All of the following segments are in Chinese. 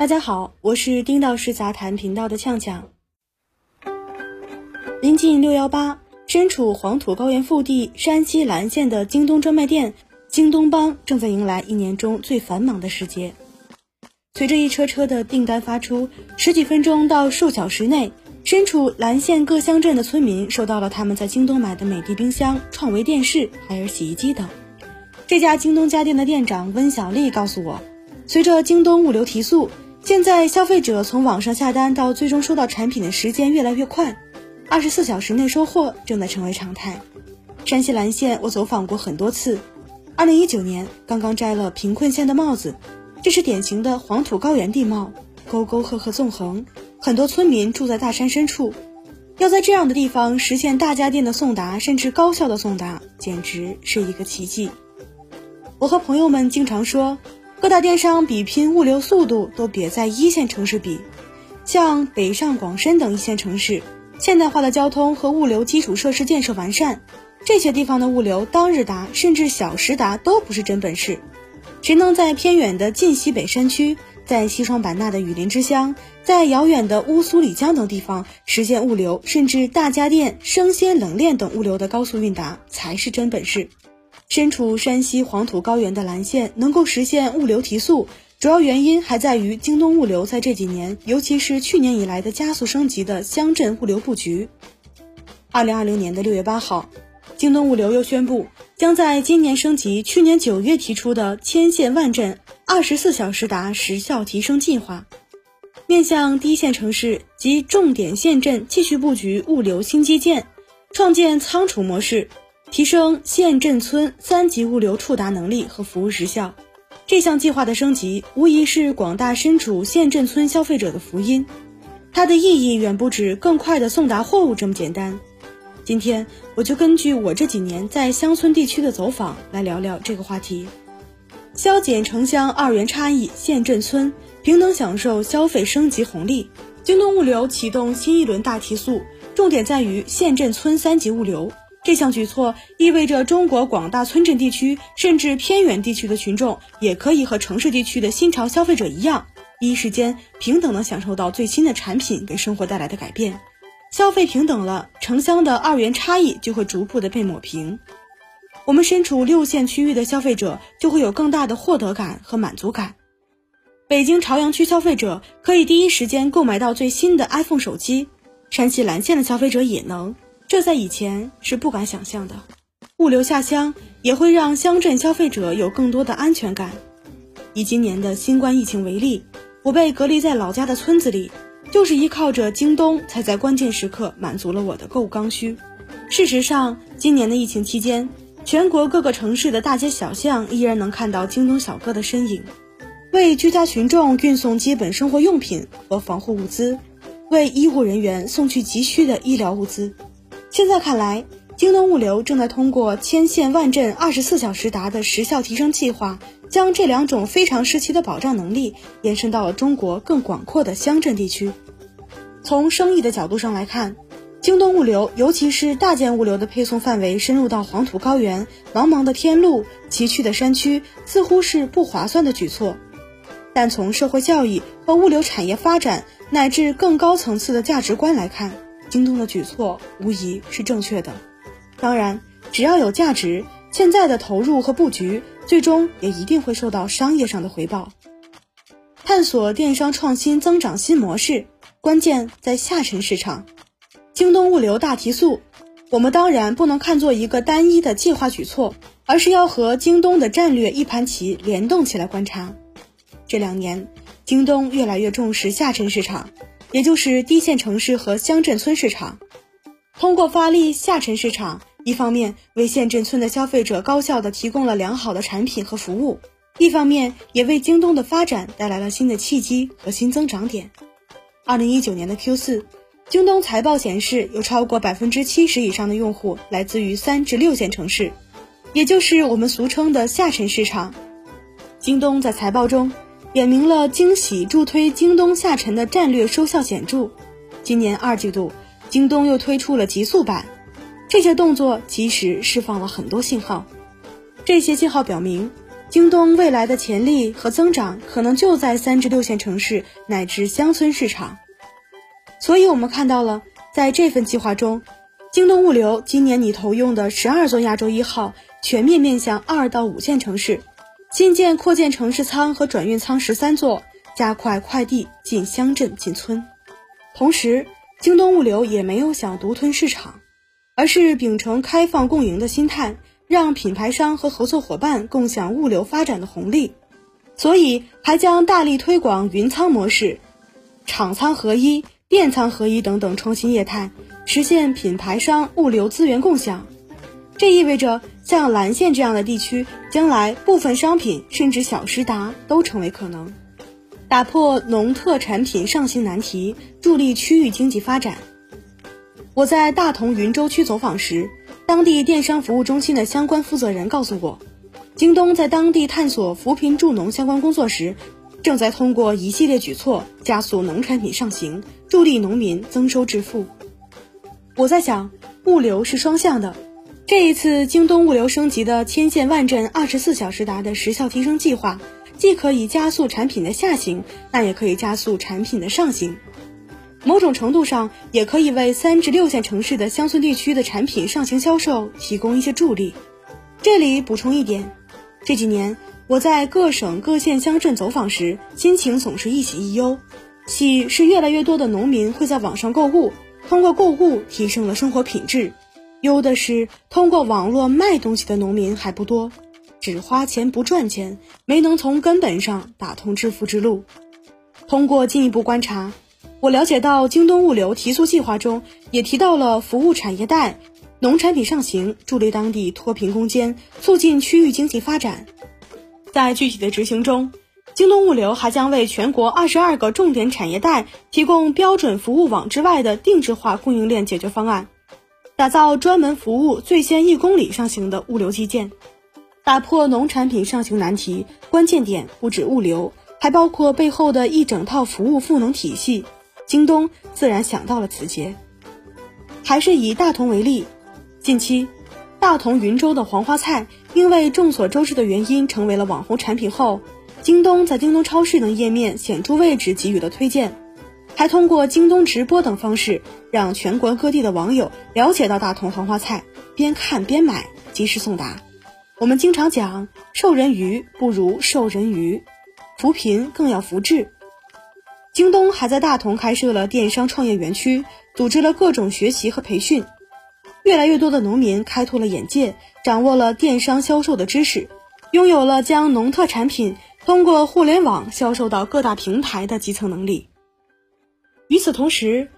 大家好，我是丁道师杂谈频道的呛呛。临近六幺八，身处黄土高原腹地山西岚县的京东专卖店京东帮正在迎来一年中最繁忙的时节。随着一车车的订单发出，十几分钟到数小时内，身处岚县各乡镇的村民收到了他们在京东买的美的冰箱、创维电视、海尔洗衣机等。这家京东家电的店长温小丽告诉我，随着京东物流提速。现在消费者从网上下单到最终收到产品的时间越来越快，二十四小时内收货正在成为常态。山西岚县我走访过很多次，二零一九年刚刚摘了贫困县的帽子，这是典型的黄土高原地貌，沟沟壑壑纵横，很多村民住在大山深处，要在这样的地方实现大家电的送达，甚至高效的送达，简直是一个奇迹。我和朋友们经常说。各大电商比拼物流速度，都别在一线城市比。像北上广深等一线城市，现代化的交通和物流基础设施建设完善，这些地方的物流当日达甚至小时达都不是真本事。谁能在偏远的晋西北山区，在西双版纳的雨林之乡，在遥远的乌苏里江等地方实现物流，甚至大家电、生鲜冷链等物流的高速运达，才是真本事。身处山西黄土高原的岚县能够实现物流提速，主要原因还在于京东物流在这几年，尤其是去年以来的加速升级的乡镇物流布局。二零二零年的六月八号，京东物流又宣布，将在今年升级去年九月提出的千县万镇二十四小时达时效提升计划，面向低线城市及重点县镇继续布局物流新基建，创建仓储模式。提升县镇村三级物流触达能力和服务时效，这项计划的升级无疑是广大身处县镇村消费者的福音。它的意义远不止更快的送达货物这么简单。今天我就根据我这几年在乡村地区的走访来聊聊这个话题，消减城乡二元差异，县镇村平等享受消费升级红利。京东物流启动新一轮大提速，重点在于县镇村三级物流。这项举措意味着中国广大村镇地区甚至偏远地区的群众，也可以和城市地区的新潮消费者一样，第一时间平等的享受到最新的产品给生活带来的改变。消费平等了，城乡的二元差异就会逐步的被抹平。我们身处六线区域的消费者就会有更大的获得感和满足感。北京朝阳区消费者可以第一时间购买到最新的 iPhone 手机，山西岚县的消费者也能。这在以前是不敢想象的，物流下乡也会让乡镇消费者有更多的安全感。以今年的新冠疫情为例，我被隔离在老家的村子里，就是依靠着京东，才在关键时刻满足了我的购物刚需。事实上，今年的疫情期间，全国各个城市的大街小巷依然能看到京东小哥的身影，为居家群众运送基本生活用品和防护物资，为医护人员送去急需的医疗物资。现在看来，京东物流正在通过千县万镇二十四小时达的时效提升计划，将这两种非常时期的保障能力延伸到了中国更广阔的乡镇地区。从生意的角度上来看，京东物流尤其是大件物流的配送范围深入到黄土高原、茫茫的天路、崎岖的山区，似乎是不划算的举措。但从社会效益和物流产业发展乃至更高层次的价值观来看，京东的举措无疑是正确的，当然，只要有价值，现在的投入和布局，最终也一定会受到商业上的回报。探索电商创新增长新模式，关键在下沉市场。京东物流大提速，我们当然不能看作一个单一的计划举措，而是要和京东的战略一盘棋联动起来观察。这两年，京东越来越重视下沉市场。也就是低线城市和乡镇村市场，通过发力下沉市场，一方面为县镇村的消费者高效的提供了良好的产品和服务，一方面也为京东的发展带来了新的契机和新增长点。二零一九年的 Q 四，京东财报显示，有超过百分之七十以上的用户来自于三至六线城市，也就是我们俗称的下沉市场。京东在财报中。点明了惊喜助推京东下沉的战略收效显著。今年二季度，京东又推出了极速版，这些动作及时释放了很多信号。这些信号表明，京东未来的潜力和增长可能就在三至六线城市乃至乡村市场。所以，我们看到了，在这份计划中，京东物流今年拟投用的十二座亚洲一号，全面面向二到五线城市，新建扩建城市仓和转运仓十三座，加快快递进乡镇进村。同时，京东物流也没有想独吞市场，而是秉承开放共赢的心态。让品牌商和合作伙伴共享物流发展的红利，所以还将大力推广云仓模式、厂仓合一、店仓合一等等创新业态，实现品牌商物流资源共享。这意味着，像蓝县这样的地区，将来部分商品甚至小时达都成为可能，打破农特产品上行难题，助力区域经济发展。我在大同云州区走访时。当地电商服务中心的相关负责人告诉我，京东在当地探索扶贫助农相关工作时，正在通过一系列举措加速农产品上行，助力农民增收致富。我在想，物流是双向的，这一次京东物流升级的千县万镇二十四小时达的时效提升计划，既可以加速产品的下行，那也可以加速产品的上行。某种程度上，也可以为三至六线城市的乡村地区的产品上行销售提供一些助力。这里补充一点，这几年我在各省各县乡镇走访时，心情总是一喜一忧。喜是越来越多的农民会在网上购物，通过购物提升了生活品质；忧的是通过网络卖东西的农民还不多，只花钱不赚钱，没能从根本上打通致富之路。通过进一步观察。我了解到，京东物流提速计划中也提到了服务产业带、农产品上行，助力当地脱贫攻坚，促进区域经济发展。在具体的执行中，京东物流还将为全国二十二个重点产业带提供标准服务网之外的定制化供应链解决方案，打造专门服务最先一公里上行的物流基建，打破农产品上行难题。关键点不止物流，还包括背后的一整套服务赋能体系。京东自然想到了此节，还是以大同为例。近期，大同云州的黄花菜因为众所周知的原因成为了网红产品后，京东在京东超市等页面显著位置给予了推荐，还通过京东直播等方式让全国各地的网友了解到大同黄花菜，边看边买，及时送达。我们经常讲，授人鱼不如授人鱼，扶贫更要扶志。京东还在大同开设了电商创业园区，组织了各种学习和培训。越来越多的农民开拓了眼界，掌握了电商销售的知识，拥有了将农特产品通过互联网销售到各大平台的基层能力。与此同时，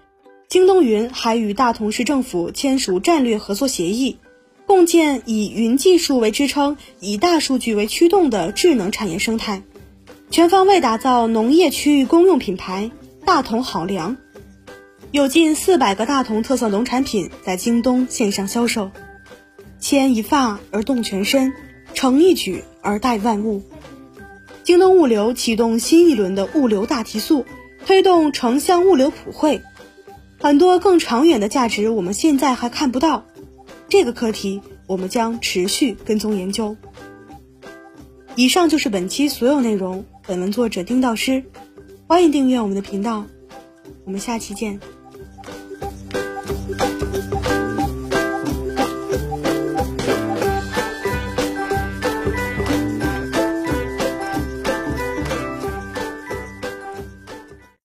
京东云还与大同市政府签署战略合作协议，共建以云技术为支撑、以大数据为驱动的智能产业生态。全方位打造农业区域公用品牌“大同好粮”，有近四百个大同特色农产品在京东线上销售。牵一发而动全身，成一举而带万物。京东物流启动新一轮的物流大提速，推动城乡物流普惠。很多更长远的价值我们现在还看不到，这个课题我们将持续跟踪研究。以上就是本期所有内容。本文作者丁道师，欢迎订阅我们的频道，我们下期见。